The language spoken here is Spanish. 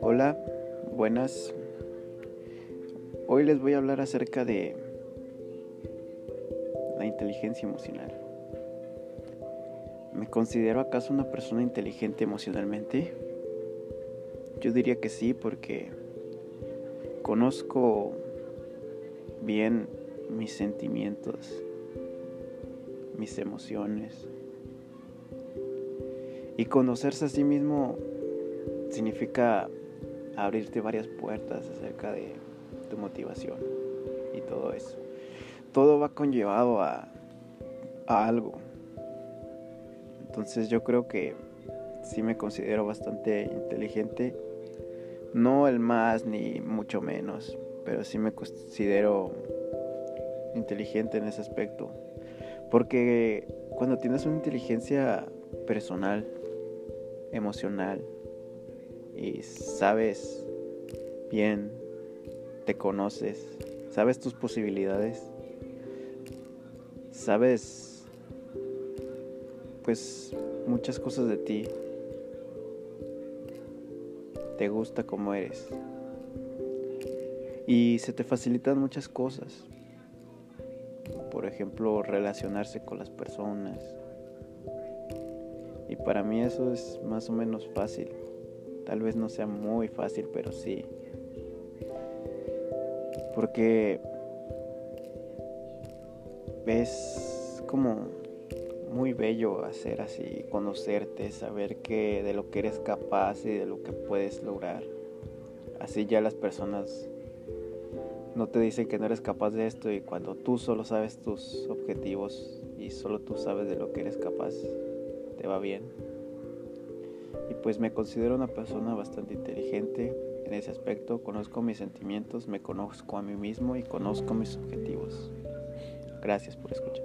Hola, buenas. Hoy les voy a hablar acerca de la inteligencia emocional. ¿Me considero acaso una persona inteligente emocionalmente? Yo diría que sí porque conozco bien mis sentimientos, mis emociones. Y conocerse a sí mismo significa abrirte varias puertas acerca de tu motivación y todo eso. Todo va conllevado a, algo. Entonces yo creo que sí me considero bastante inteligente. No el más ni mucho menos, pero sí me considero inteligente en ese aspecto. Porque cuando tienes una inteligencia personal, emocional, y sabes bien, te conoces, sabes tus posibilidades, sabes pues muchas cosas de ti, te gusta como eres y se te facilitan muchas cosas. Por ejemplo, relacionarse con las personas. Y para mí eso es más o menos fácil. Tal vez no sea muy fácil, pero sí. Porque es como muy bello hacer así, conocerte, saber que de lo que eres capaz y de lo que puedes lograr. Así ya las personas no te dicen que no eres capaz de esto y cuando tú solo sabes tus objetivos y solo tú sabes de lo que eres capaz, te va bien. Y pues me considero una persona bastante inteligente en ese aspecto, conozco mis sentimientos, me conozco a mí mismo y conozco mis objetivos. Gracias por escuchar.